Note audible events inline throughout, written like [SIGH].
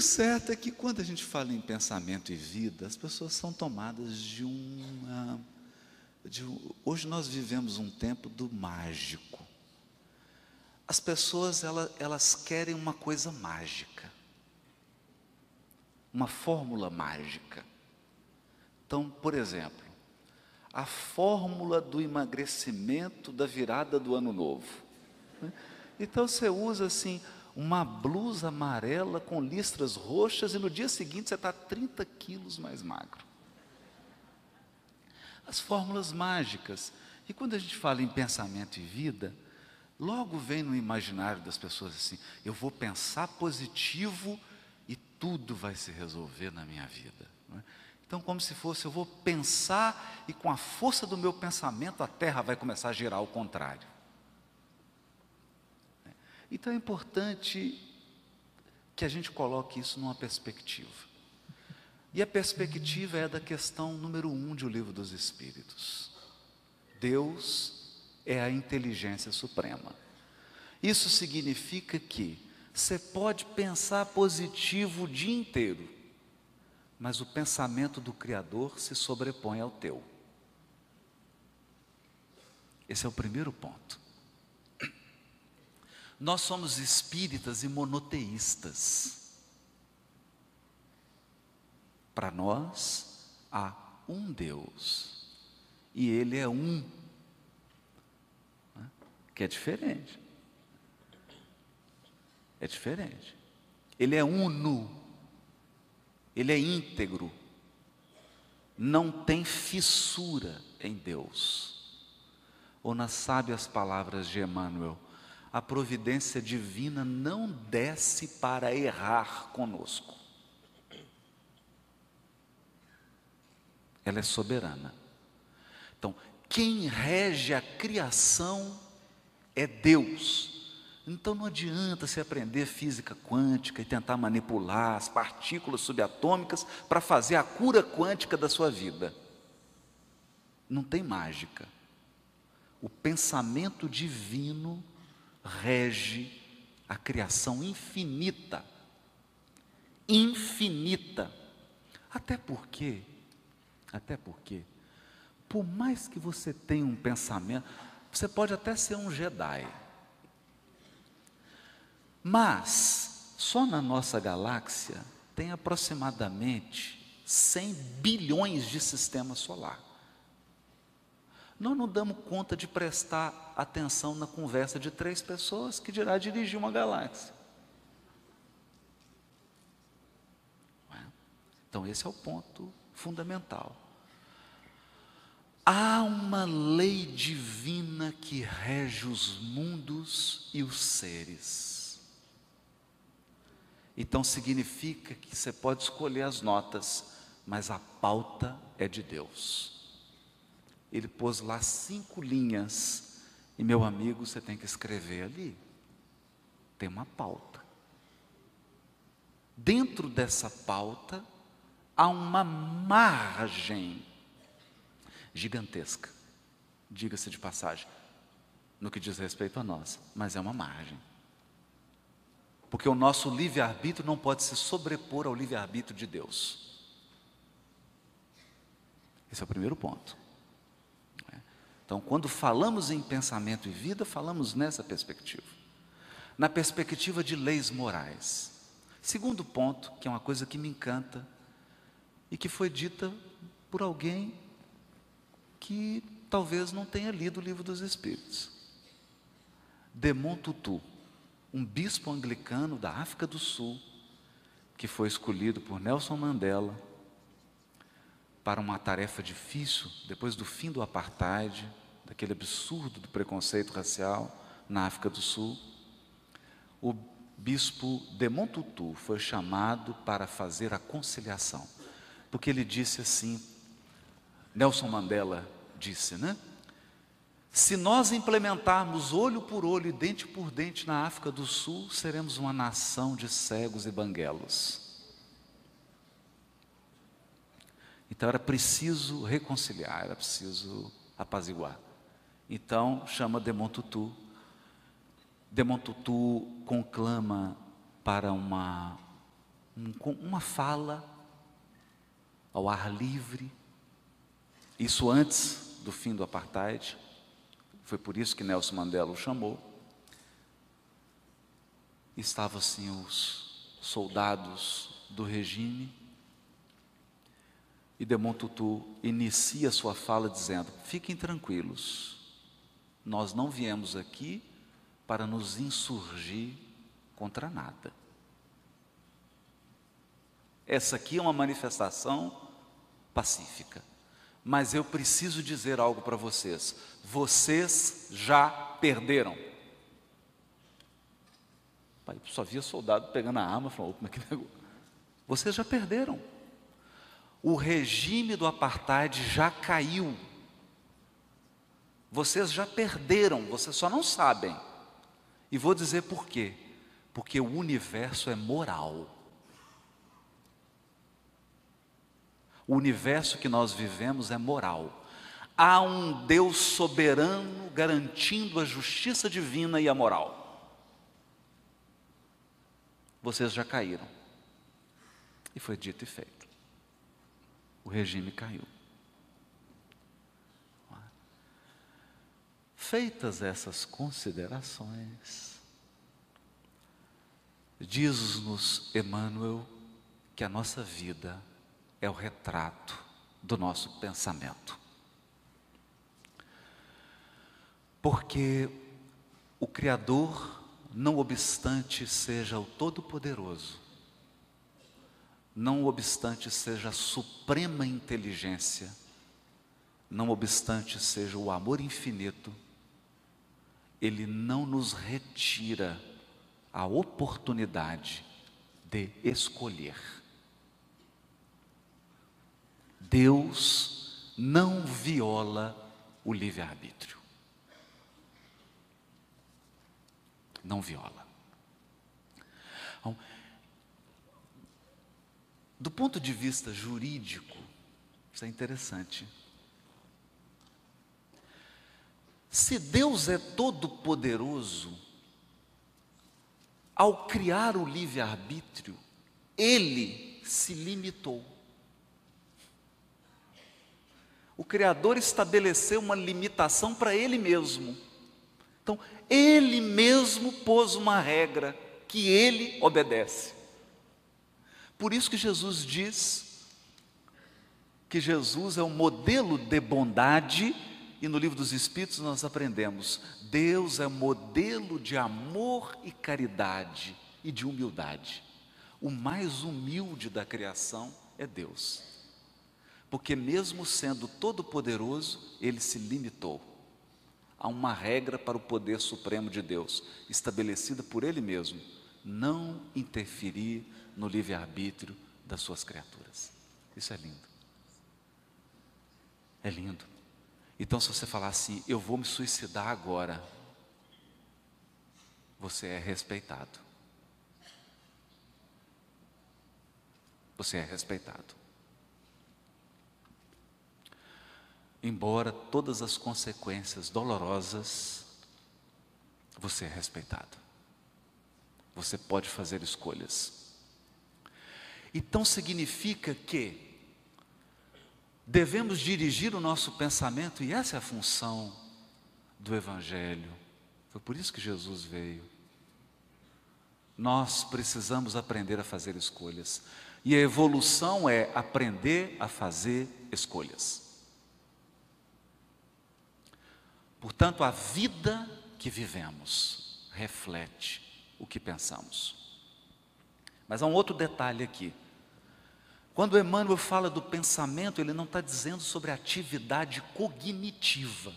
O certo é que quando a gente fala em pensamento e vida, as pessoas são tomadas de uma. De, hoje nós vivemos um tempo do mágico. As pessoas elas, elas querem uma coisa mágica, uma fórmula mágica. Então, por exemplo, a fórmula do emagrecimento da virada do ano novo. né? Então você usa assim uma blusa amarela com listras roxas e no dia seguinte você está 30 quilos mais magro. As fórmulas mágicas. E quando a gente fala em pensamento e vida, logo vem no imaginário das pessoas assim: eu vou pensar positivo e tudo vai se resolver na minha vida. é? Então, como se fosse, eu vou pensar e com a força do meu pensamento a terra vai começar a girar ao contrário. Então é importante que a gente coloque isso numa perspectiva. E a perspectiva é da questão número um de O Livro dos Espíritos. Deus é a inteligência suprema. Isso significa que você pode pensar positivo o dia inteiro, mas o pensamento do Criador se sobrepõe ao teu. Esse é o primeiro ponto. Nós somos espíritas e monoteístas. Para nós há um Deus e Ele é um, né? que é diferente. É diferente. Ele é uno, ele é íntegro, não tem fissura em Deus. Ou nas sábias palavras de Emmanuel, a providência divina não desce para errar conosco. Ela é soberana. Então, quem rege a criação é Deus. Então não adianta se aprender física quântica e tentar manipular as partículas subatômicas para fazer a cura quântica da sua vida. Não tem mágica. O pensamento divino rege a criação infinita. Infinita. Até porque, até porque, por mais que você tenha um pensamento, você pode até ser um Jedi. Mas, só na nossa galáxia tem aproximadamente 100 bilhões de sistemas solar. Nós não damos conta de prestar atenção na conversa de três pessoas que dirá dirigir uma galáxia. Então, esse é o ponto fundamental. Há uma lei divina que rege os mundos e os seres. Então significa que você pode escolher as notas, mas a pauta é de Deus. Ele pôs lá cinco linhas, e meu amigo, você tem que escrever ali. Tem uma pauta. Dentro dessa pauta, há uma margem gigantesca, diga-se de passagem, no que diz respeito a nós, mas é uma margem. Porque o nosso livre-arbítrio não pode se sobrepor ao livre-arbítrio de Deus. Esse é o primeiro ponto. Então, quando falamos em pensamento e vida, falamos nessa perspectiva. Na perspectiva de leis morais. Segundo ponto, que é uma coisa que me encanta e que foi dita por alguém que talvez não tenha lido o livro dos Espíritos. Demont Tutu, um bispo anglicano da África do Sul, que foi escolhido por Nelson Mandela para uma tarefa difícil depois do fim do apartheid, daquele absurdo do preconceito racial na África do Sul. O bispo Demont Tutu foi chamado para fazer a conciliação, porque ele disse assim: Nelson Mandela disse, né? Se nós implementarmos olho por olho e dente por dente na África do Sul, seremos uma nação de cegos e banguelos. Então era preciso reconciliar, era preciso apaziguar. Então chama Demontutu. Demontutu conclama para uma um, uma fala ao ar livre, isso antes do fim do apartheid, foi por isso que Nelson Mandela o chamou. Estavam assim os soldados do regime, e Demon Tutu inicia sua fala dizendo: Fiquem tranquilos, nós não viemos aqui para nos insurgir contra nada. Essa aqui é uma manifestação pacífica. Mas eu preciso dizer algo para vocês. Vocês já perderam. Pai, só via soldado pegando a arma, falou, como é que negócio? Vocês já perderam. O regime do apartheid já caiu. Vocês já perderam, vocês só não sabem. E vou dizer por quê. Porque o universo é moral. O universo que nós vivemos é moral. Há um Deus soberano garantindo a justiça divina e a moral. Vocês já caíram. E foi dito e feito. O regime caiu. Feitas essas considerações, diz-nos Emmanuel que a nossa vida é o retrato do nosso pensamento. Porque o Criador, não obstante seja o Todo-Poderoso, não obstante seja a suprema inteligência, não obstante seja o amor infinito, ele não nos retira a oportunidade de escolher. Deus não viola o livre-arbítrio. Não viola. Então, do ponto de vista jurídico, isso é interessante. Se Deus é todo-poderoso, ao criar o livre-arbítrio, Ele se limitou. o Criador estabeleceu uma limitação para Ele mesmo. Então, Ele mesmo pôs uma regra que Ele obedece. Por isso que Jesus diz que Jesus é um modelo de bondade, e no livro dos Espíritos nós aprendemos: Deus é modelo de amor e caridade e de humildade. O mais humilde da criação é Deus porque, mesmo sendo todo-poderoso, ele se limitou a uma regra para o poder supremo de Deus, estabelecida por ele mesmo: não interferir no livre-arbítrio das suas criaturas. Isso é lindo. É lindo. Então, se você falar assim, eu vou me suicidar agora, você é respeitado. Você é respeitado. embora todas as consequências dolorosas, você é respeitado. Você pode fazer escolhas. Então significa que devemos dirigir o nosso pensamento, e essa é a função do Evangelho. Foi por isso que Jesus veio. Nós precisamos aprender a fazer escolhas. E a evolução é aprender a fazer escolhas. Portanto, a vida que vivemos reflete o que pensamos. Mas há um outro detalhe aqui. Quando Emmanuel fala do pensamento, ele não está dizendo sobre atividade cognitiva.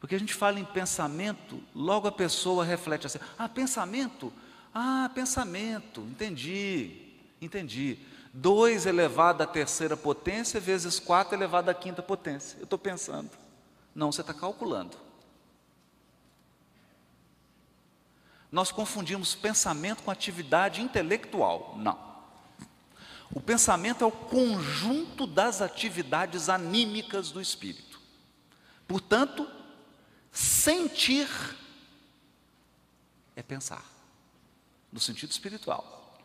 Porque a gente fala em pensamento, logo a pessoa reflete assim: ah, pensamento? Ah, pensamento, entendi, entendi. 2 elevado à terceira potência vezes 4 elevado à quinta potência. Eu estou pensando. Não, você está calculando. Nós confundimos pensamento com atividade intelectual. Não. O pensamento é o conjunto das atividades anímicas do espírito. Portanto, sentir é pensar. no sentido espiritual.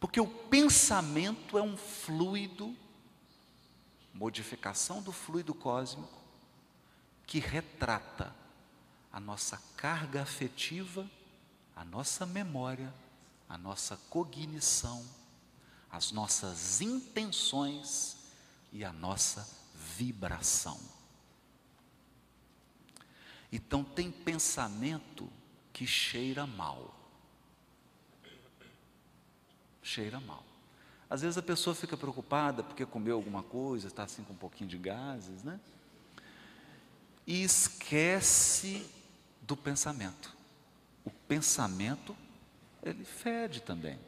Porque o pensamento é um fluido, modificação do fluido cósmico, que retrata a nossa carga afetiva, a nossa memória, a nossa cognição, as nossas intenções e a nossa vibração. Então, tem pensamento que cheira mal. Cheira mal. Às vezes a pessoa fica preocupada porque comeu alguma coisa, está assim com um pouquinho de gases, né? E esquece do pensamento. O pensamento, ele fede também.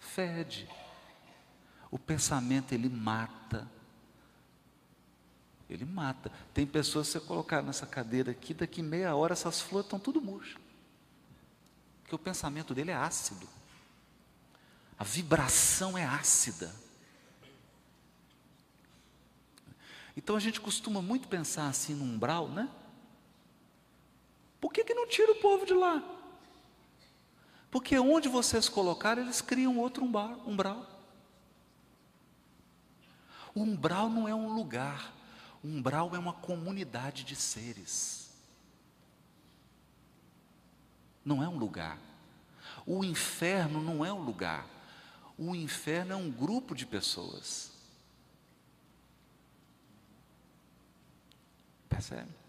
Fede. O pensamento, ele mata. Ele mata. Tem pessoas, se você colocar nessa cadeira aqui, daqui meia hora essas flores estão tudo murchas. Porque o pensamento dele é ácido. A vibração é ácida. Então a gente costuma muito pensar assim no umbral, né? Por que, que não tira o povo de lá? Porque onde vocês colocaram, eles criam outro umbral. O umbral não é um lugar, o umbral é uma comunidade de seres. Não é um lugar. O inferno não é um lugar. O inferno é um grupo de pessoas. Percebe?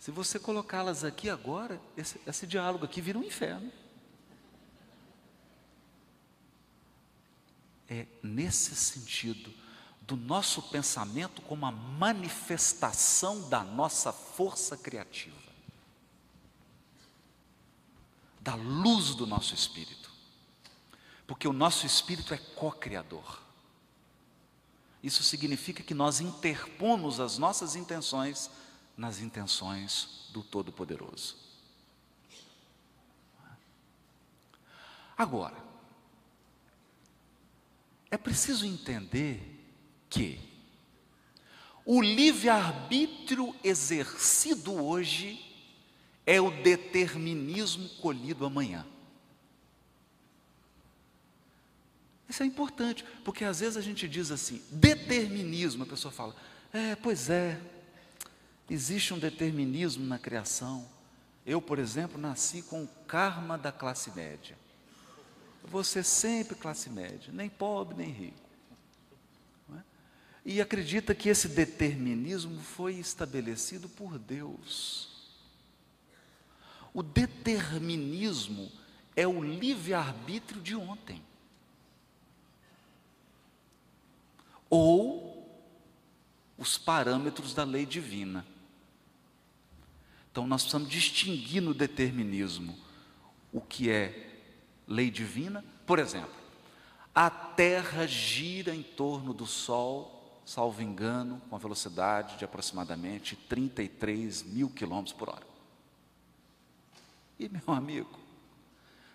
Se você colocá-las aqui agora, esse, esse diálogo aqui vira um inferno. É nesse sentido do nosso pensamento como a manifestação da nossa força criativa, da luz do nosso espírito, porque o nosso espírito é co-criador. Isso significa que nós interpomos as nossas intenções nas intenções do Todo-Poderoso. Agora, é preciso entender que o livre-arbítrio exercido hoje é o determinismo colhido amanhã. Isso é importante, porque às vezes a gente diz assim, determinismo, a pessoa fala, é, pois é, Existe um determinismo na criação. Eu, por exemplo, nasci com o karma da classe média. Você sempre classe média, nem pobre nem rico. É? E acredita que esse determinismo foi estabelecido por Deus. O determinismo é o livre-arbítrio de ontem. Ou os parâmetros da lei divina. Então nós precisamos distinguir no determinismo o que é lei divina. Por exemplo, a Terra gira em torno do Sol, salvo engano, com a velocidade de aproximadamente 33 mil quilômetros por hora. E meu amigo,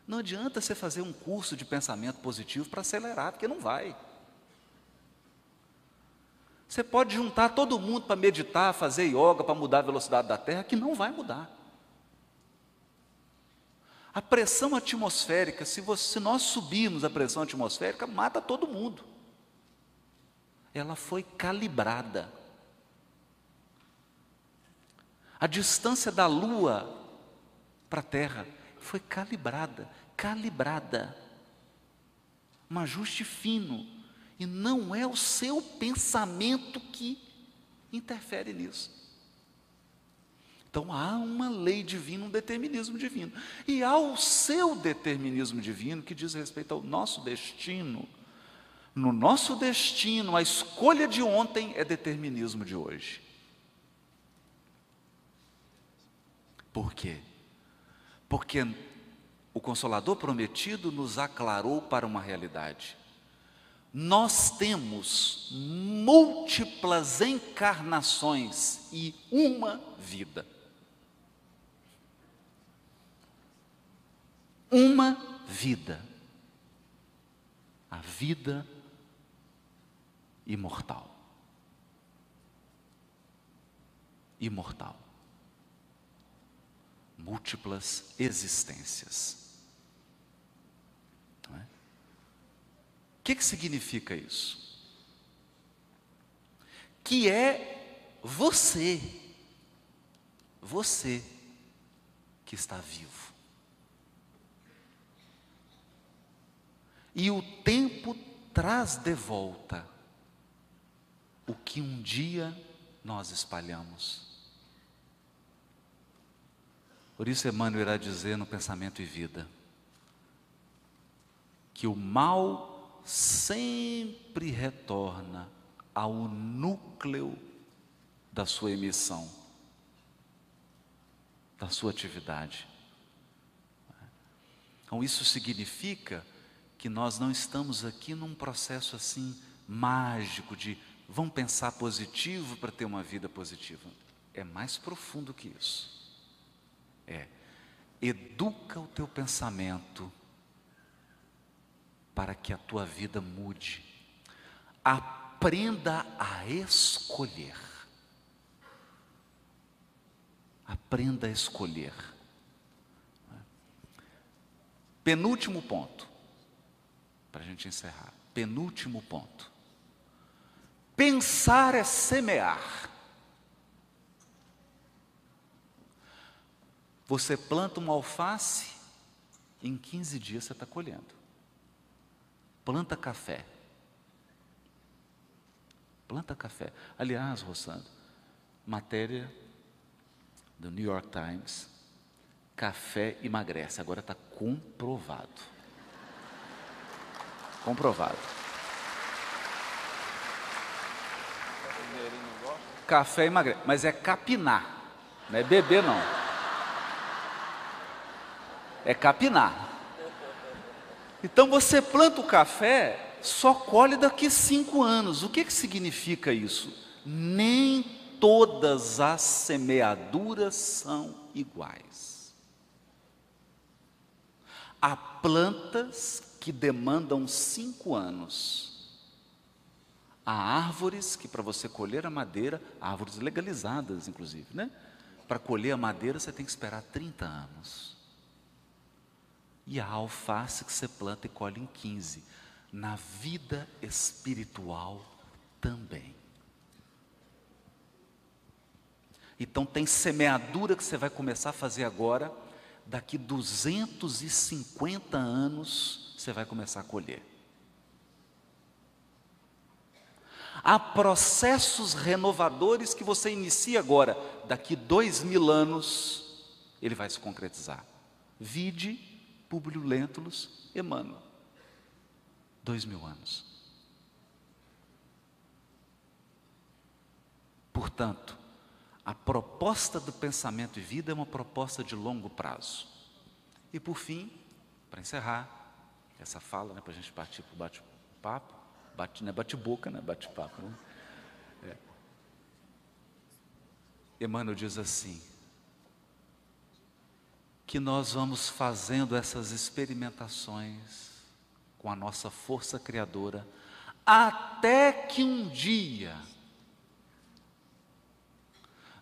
não adianta você fazer um curso de pensamento positivo para acelerar, porque não vai. Você pode juntar todo mundo para meditar, fazer yoga, para mudar a velocidade da Terra, que não vai mudar. A pressão atmosférica, se, você, se nós subirmos a pressão atmosférica, mata todo mundo. Ela foi calibrada. A distância da Lua para a Terra foi calibrada, calibrada. Um ajuste fino. E não é o seu pensamento que interfere nisso. Então há uma lei divina, um determinismo divino. E há o seu determinismo divino que diz respeito ao nosso destino. No nosso destino, a escolha de ontem é determinismo de hoje. Por quê? Porque o Consolador prometido nos aclarou para uma realidade nós temos múltiplas encarnações e uma vida. Uma vida. A vida imortal. Imortal. múltiplas existências. É? O que, que significa isso? Que é você, você que está vivo. E o tempo traz de volta o que um dia nós espalhamos. Por isso, Emmanuel irá dizer no Pensamento e Vida que o mal sempre retorna ao núcleo da sua emissão, da sua atividade. Então, isso significa que nós não estamos aqui num processo assim mágico de vamos pensar positivo para ter uma vida positiva. É mais profundo que isso. É, educa o teu pensamento para que a tua vida mude. Aprenda a escolher. Aprenda a escolher. Penúltimo ponto, para a gente encerrar. Penúltimo ponto. Pensar é semear. Você planta uma alface, em 15 dias você está colhendo. Planta café. Planta café. Aliás, Rossando, matéria do New York Times, café emagrece. Agora está comprovado. Comprovado. Café emagrece, mas é capinar, não é beber não é capinar. Então você planta o café, só colhe daqui cinco anos. O que, que significa isso? Nem todas as semeaduras são iguais. Há plantas que demandam cinco anos. Há árvores que, para você colher a madeira, árvores legalizadas, inclusive, né? Para colher a madeira, você tem que esperar 30 anos. E a alface que você planta e colhe em 15. Na vida espiritual também. Então tem semeadura que você vai começar a fazer agora, daqui 250 anos você vai começar a colher. Há processos renovadores que você inicia agora, daqui dois mil anos ele vai se concretizar. Vide Públio Lentulus, Emmanuel. Dois mil anos. Portanto, a proposta do pensamento e vida é uma proposta de longo prazo. E por fim, para encerrar essa fala, né, para a gente partir para o bate-papo, bate, não é bate-boca, né, bate-papo. Né? É. Emmanuel diz assim: que nós vamos fazendo essas experimentações com a nossa força criadora, até que um dia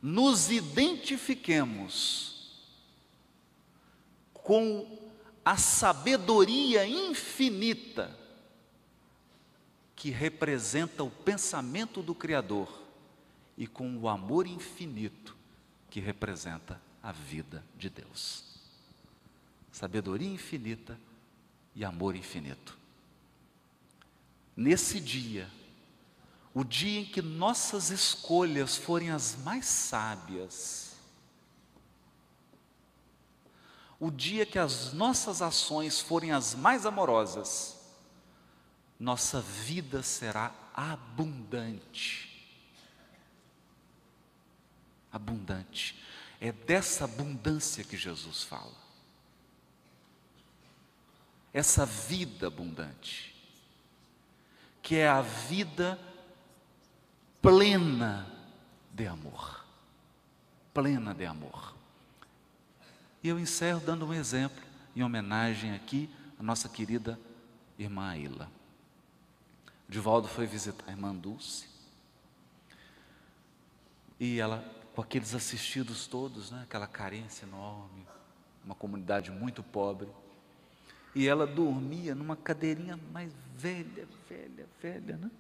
nos identifiquemos com a sabedoria infinita que representa o pensamento do Criador e com o amor infinito que representa a vida de Deus sabedoria infinita e amor infinito. Nesse dia, o dia em que nossas escolhas forem as mais sábias, o dia que as nossas ações forem as mais amorosas, nossa vida será abundante. Abundante. É dessa abundância que Jesus fala essa vida abundante, que é a vida plena de amor. Plena de amor. E eu encerro dando um exemplo, em homenagem aqui à nossa querida irmã Aila. Divaldo foi visitar a irmã Dulce. E ela com aqueles assistidos todos, né? aquela carência enorme, uma comunidade muito pobre. E ela dormia numa cadeirinha mais velha, velha, velha, né?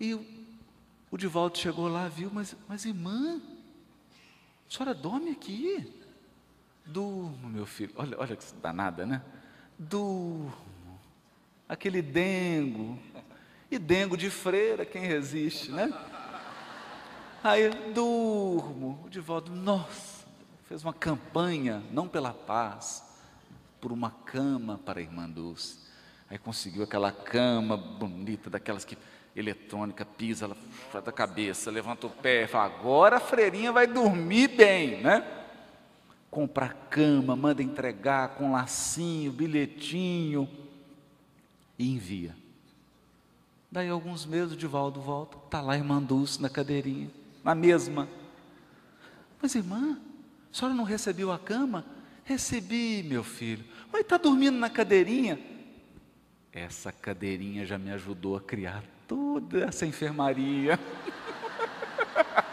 E o, Divaldo chegou lá, viu, mas, mas irmã, a senhora dorme aqui? Durmo, meu filho. Olha, olha que danada, né? Durmo. Aquele dengo. E dengo de freira, quem resiste, né? Aí durmo. O Divaldo, nossa, fez uma campanha, não pela paz, por uma cama para a irmã Dulce. Aí conseguiu aquela cama bonita, daquelas que eletrônica, pisa, ela da cabeça, levanta o pé, fala, agora a freirinha vai dormir bem, né? Compra a cama, manda entregar com lacinho, bilhetinho e envia. Daí alguns meses o Divaldo volta, está lá a irmã Dulce na cadeirinha, na mesma. Mas irmã, a senhora não recebeu a cama? Recebi, meu filho. Mas está dormindo na cadeirinha? Essa cadeirinha já me ajudou a criar toda essa enfermaria. [LAUGHS]